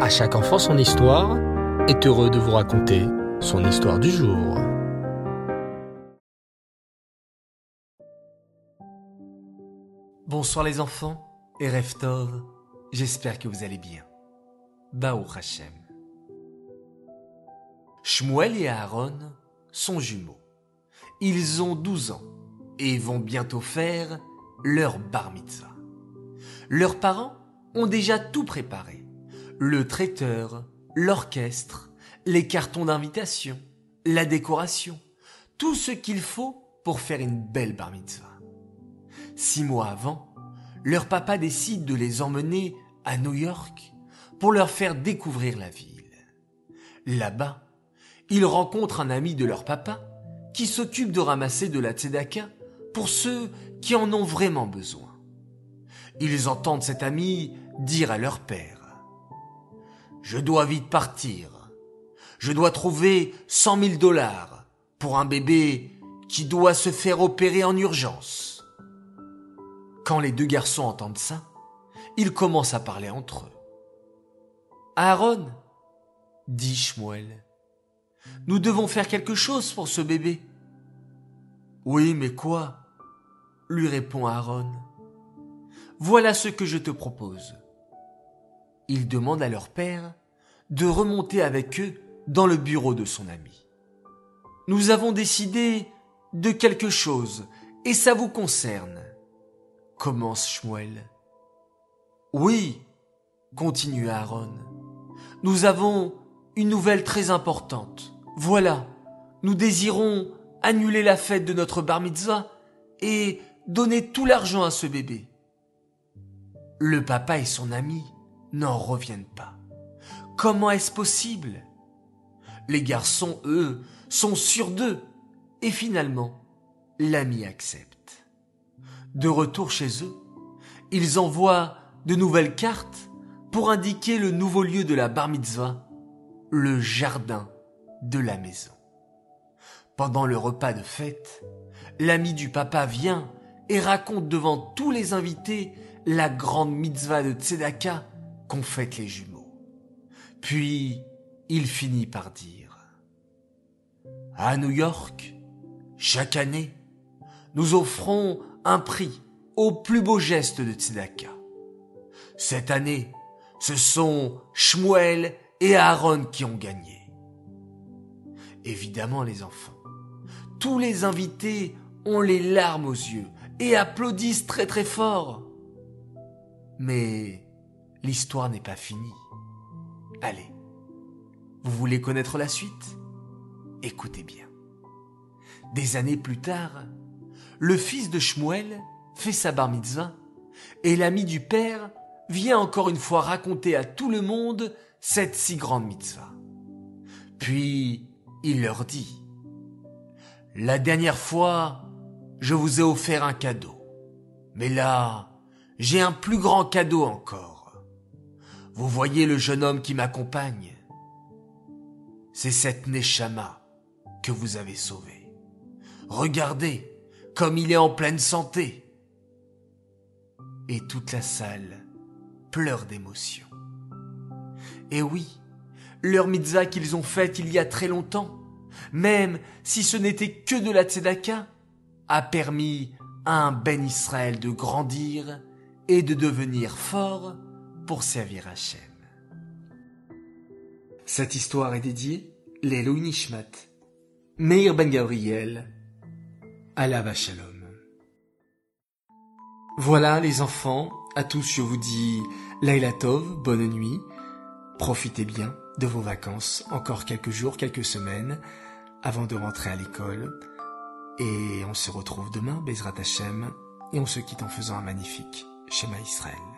À chaque enfant son histoire est heureux de vous raconter son histoire du jour. Bonsoir les enfants et Reftov, j'espère que vous allez bien. Bao Hashem. Shmuel et Aaron sont jumeaux. Ils ont 12 ans et vont bientôt faire leur bar mitzvah. Leurs parents ont déjà tout préparé. Le traiteur, l'orchestre, les cartons d'invitation, la décoration, tout ce qu'il faut pour faire une belle bar mitzvah. Six mois avant, leur papa décide de les emmener à New York pour leur faire découvrir la ville. Là-bas, ils rencontrent un ami de leur papa qui s'occupe de ramasser de la tzedaka pour ceux qui en ont vraiment besoin. Ils entendent cet ami dire à leur père Je dois vite partir. Je dois trouver cent mille dollars pour un bébé qui doit se faire opérer en urgence. Quand les deux garçons entendent ça, ils commencent à parler entre eux. Aaron, dit Shmuel, nous devons faire quelque chose pour ce bébé. Oui, mais quoi? lui répond Aaron. Voilà ce que je te propose. Ils demandent à leur père de remonter avec eux dans le bureau de son ami. Nous avons décidé de quelque chose et ça vous concerne, commence Shmuel. Oui, continue Aaron, nous avons une nouvelle très importante. Voilà, nous désirons annuler la fête de notre bar mitzvah et donner tout l'argent à ce bébé. Le papa et son ami n'en reviennent pas. Comment est-ce possible? Les garçons, eux, sont sûrs d'eux. Et finalement, l'ami accepte. De retour chez eux, ils envoient de nouvelles cartes pour indiquer le nouveau lieu de la bar mitzvah, le jardin de la maison. Pendant le repas de fête, l'ami du papa vient et raconte devant tous les invités la grande mitzvah de Tzedaka qu'ont faite les jumeaux. Puis, il finit par dire À New York, chaque année, nous offrons un prix au plus beau geste de Tzedaka. Cette année, ce sont Shmuel et Aaron qui ont gagné. Évidemment, les enfants, tous les invités ont les larmes aux yeux et applaudissent très très fort. Mais l'histoire n'est pas finie. Allez, vous voulez connaître la suite? Écoutez bien. Des années plus tard, le fils de Shmuel fait sa bar mitzvah et l'ami du père vient encore une fois raconter à tout le monde cette si grande mitzvah. Puis il leur dit La dernière fois, je vous ai offert un cadeau. Mais là, j'ai un plus grand cadeau encore. Vous voyez le jeune homme qui m'accompagne C'est cette Neshama que vous avez sauvé. Regardez comme il est en pleine santé. Et toute la salle pleure d'émotion. Et oui, leur mitzvah qu'ils ont faite il y a très longtemps, même si ce n'était que de la tzedaka, a permis à un Ben Israël de grandir et de devenir fort pour servir Hachem. Cette histoire est dédiée l'Elohim Nishmat, Meir Ben Gabriel, Allah Shalom. Voilà les enfants, à tous je vous dis Laila Tov, bonne nuit, profitez bien de vos vacances, encore quelques jours, quelques semaines, avant de rentrer à l'école. Et on se retrouve demain, Bezrat Hashem, et on se quitte en faisant un magnifique schéma Israël.